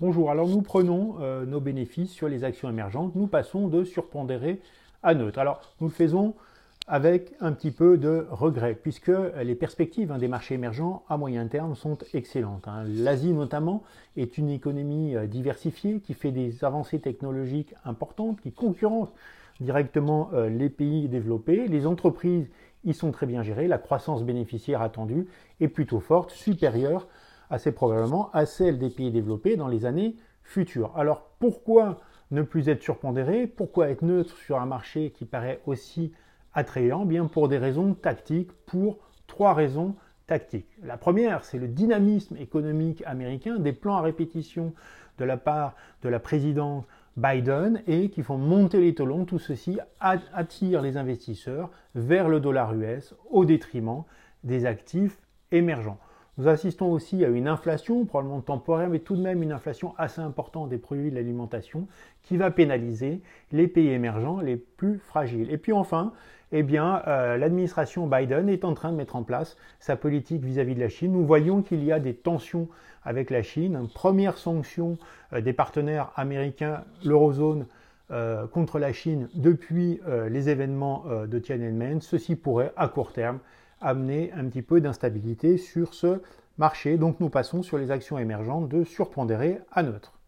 Bonjour, alors nous prenons euh, nos bénéfices sur les actions émergentes, nous passons de surpondéré à neutre. Alors nous le faisons avec un petit peu de regret, puisque les perspectives hein, des marchés émergents à moyen terme sont excellentes. Hein. L'Asie notamment est une économie euh, diversifiée qui fait des avancées technologiques importantes, qui concurrence directement euh, les pays développés. Les entreprises y sont très bien gérées, la croissance bénéficiaire attendue est plutôt forte, supérieure assez probablement à celle des pays développés dans les années futures. Alors pourquoi ne plus être surpondéré? Pourquoi être neutre sur un marché qui paraît aussi attrayant? Bien pour des raisons tactiques, pour trois raisons tactiques. La première, c'est le dynamisme économique américain, des plans à répétition de la part de la présidente Biden et qui font monter les taux Tout ceci attire les investisseurs vers le dollar US au détriment des actifs émergents. Nous assistons aussi à une inflation, probablement temporaire, mais tout de même une inflation assez importante des produits de l'alimentation qui va pénaliser les pays émergents les plus fragiles. Et puis enfin, eh euh, l'administration Biden est en train de mettre en place sa politique vis-à-vis de la Chine. Nous voyons qu'il y a des tensions avec la Chine. Première sanction euh, des partenaires américains, l'eurozone, euh, contre la Chine depuis les événements de Tiananmen. Ceci pourrait, à court terme, amener un petit peu d'instabilité sur ce marché. Donc nous passons sur les actions émergentes de surpondéré à neutre.